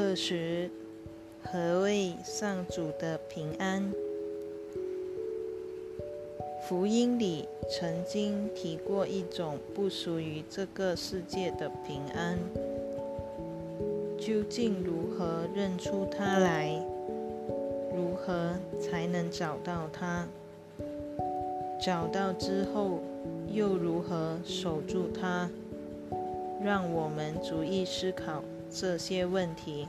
二十，何谓上主的平安？福音里曾经提过一种不属于这个世界的平安，究竟如何认出它来？如何才能找到它？找到之后又如何守住它？让我们逐一思考。这些问题，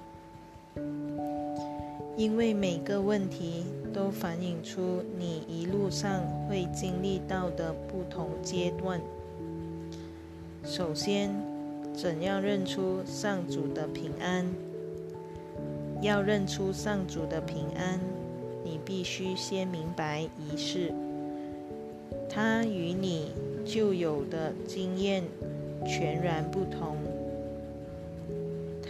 因为每个问题都反映出你一路上会经历到的不同阶段。首先，怎样认出上主的平安？要认出上主的平安，你必须先明白仪式，它与你旧有的经验全然不同。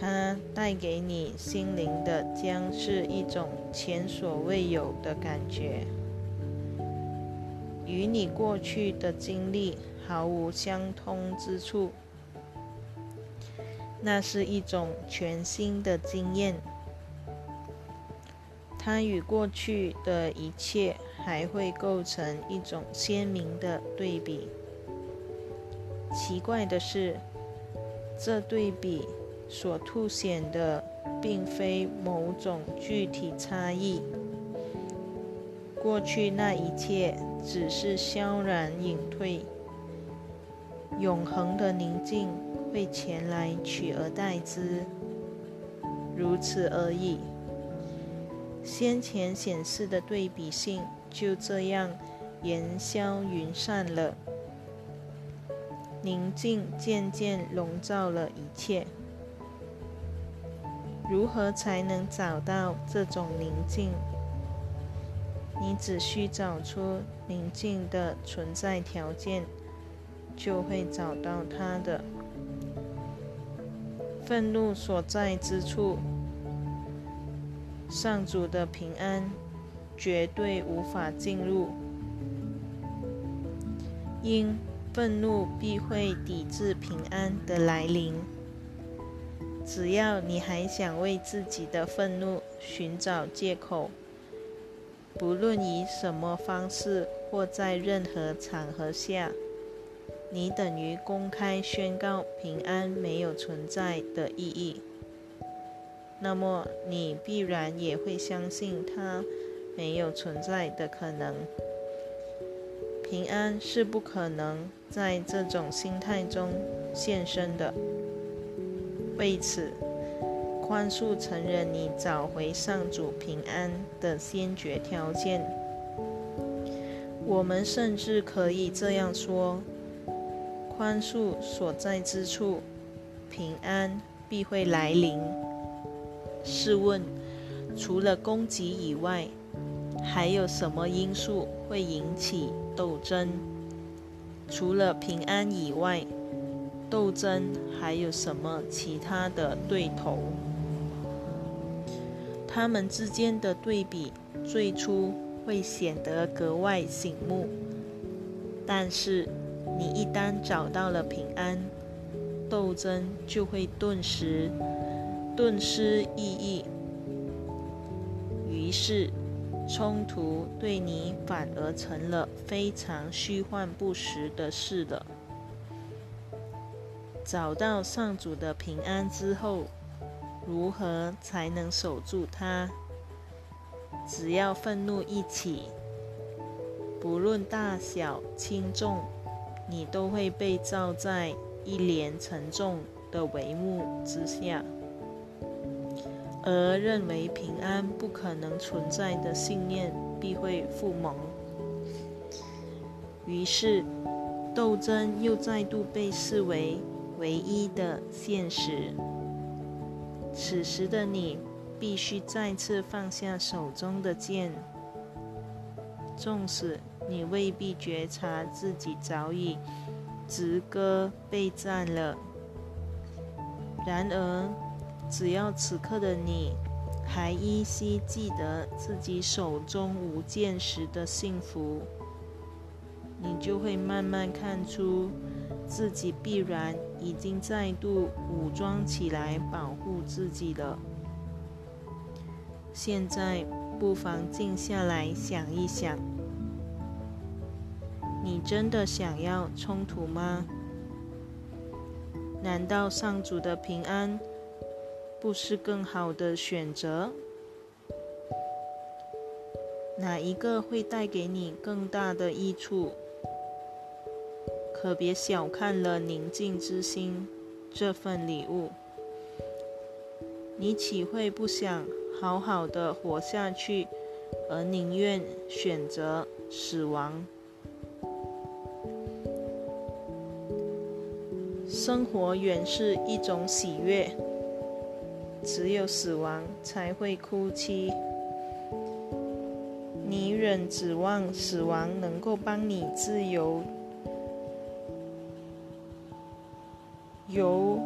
它带给你心灵的将是一种前所未有的感觉，与你过去的经历毫无相通之处。那是一种全新的经验，它与过去的一切还会构成一种鲜明的对比。奇怪的是，这对比。所凸显的并非某种具体差异，过去那一切只是悄然隐退，永恒的宁静会前来取而代之，如此而已。先前显示的对比性就这样烟消云散了，宁静渐渐笼罩了一切。如何才能找到这种宁静？你只需找出宁静的存在条件，就会找到它的。愤怒所在之处，上主的平安绝对无法进入，因愤怒必会抵制平安的来临。只要你还想为自己的愤怒寻找借口，不论以什么方式或在任何场合下，你等于公开宣告平安没有存在的意义。那么，你必然也会相信它没有存在的可能。平安是不可能在这种心态中现身的。为此，宽恕承认你找回上主平安的先决条件。我们甚至可以这样说：宽恕所在之处，平安必会来临。试问，除了攻击以外，还有什么因素会引起斗争？除了平安以外？斗争还有什么其他的对头？他们之间的对比最初会显得格外醒目，但是你一旦找到了平安，斗争就会顿时顿失意义。于是，冲突对你反而成了非常虚幻不实的事了。找到上主的平安之后，如何才能守住它？只要愤怒一起，不论大小轻重，你都会被罩在一帘沉重的帷幕之下，而认为平安不可能存在的信念必会复萌。于是，斗争又再度被视为。唯一的现实。此时的你必须再次放下手中的剑，纵使你未必觉察自己早已直戈备战了。然而，只要此刻的你还依稀记得自己手中无剑时的幸福，你就会慢慢看出。自己必然已经再度武装起来保护自己了。现在不妨静下来想一想：你真的想要冲突吗？难道上主的平安不是更好的选择？哪一个会带给你更大的益处？可别小看了宁静之心这份礼物。你岂会不想好好的活下去，而宁愿选择死亡？生活原是一种喜悦，只有死亡才会哭泣。你仍指望死亡能够帮你自由，由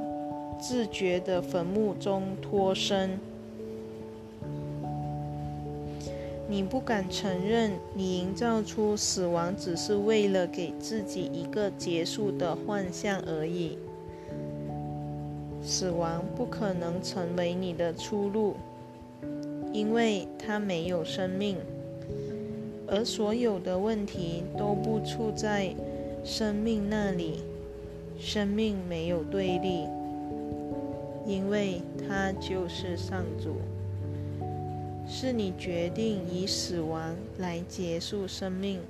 自觉的坟墓中脱身？你不敢承认，你营造出死亡只是为了给自己一个结束的幻象而已。死亡不可能成为你的出路，因为它没有生命。而所有的问题都不处在生命那里，生命没有对立，因为它就是上主。是你决定以死亡来结束生命，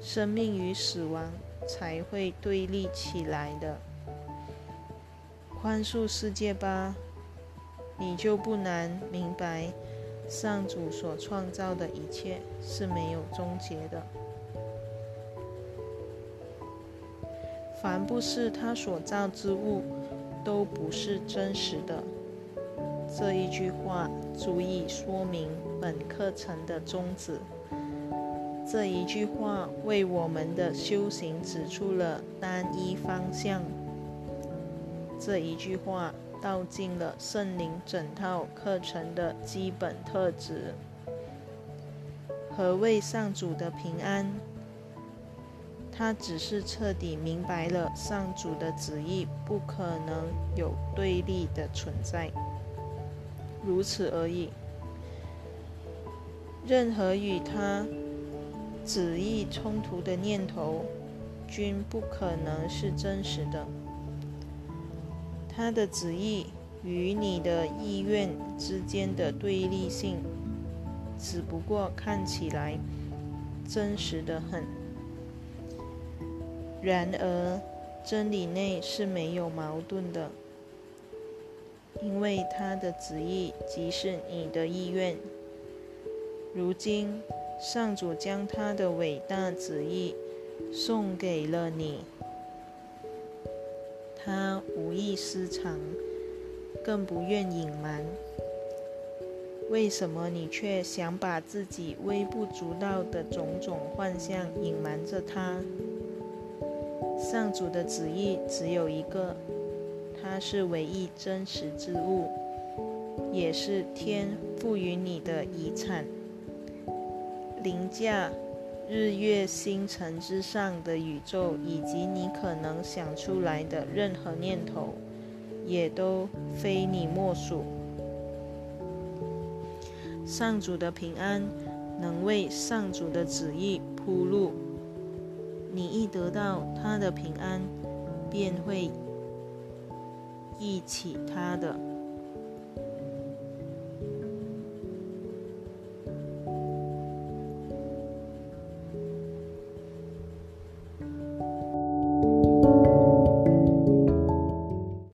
生命与死亡才会对立起来的。宽恕世界吧，你就不难明白。上主所创造的一切是没有终结的，凡不是他所造之物，都不是真实的。这一句话足以说明本课程的宗旨。这一句话为我们的修行指出了单一方向。这一句话。道尽了圣灵整套课程的基本特质。何谓上主的平安？他只是彻底明白了上主的旨意不可能有对立的存在，如此而已。任何与他旨意冲突的念头，均不可能是真实的。他的旨意与你的意愿之间的对立性，只不过看起来真实的很。然而，真理内是没有矛盾的，因为他的旨意即是你的意愿。如今，上主将他的伟大旨意送给了你。他无意私藏，更不愿隐瞒。为什么你却想把自己微不足道的种种幻象隐瞒着他？上主的旨意只有一个，它是唯一真实之物，也是天赋予你的遗产。凌驾。日月星辰之上的宇宙，以及你可能想出来的任何念头，也都非你莫属。上主的平安能为上主的旨意铺路。你一得到他的平安，便会忆起他的。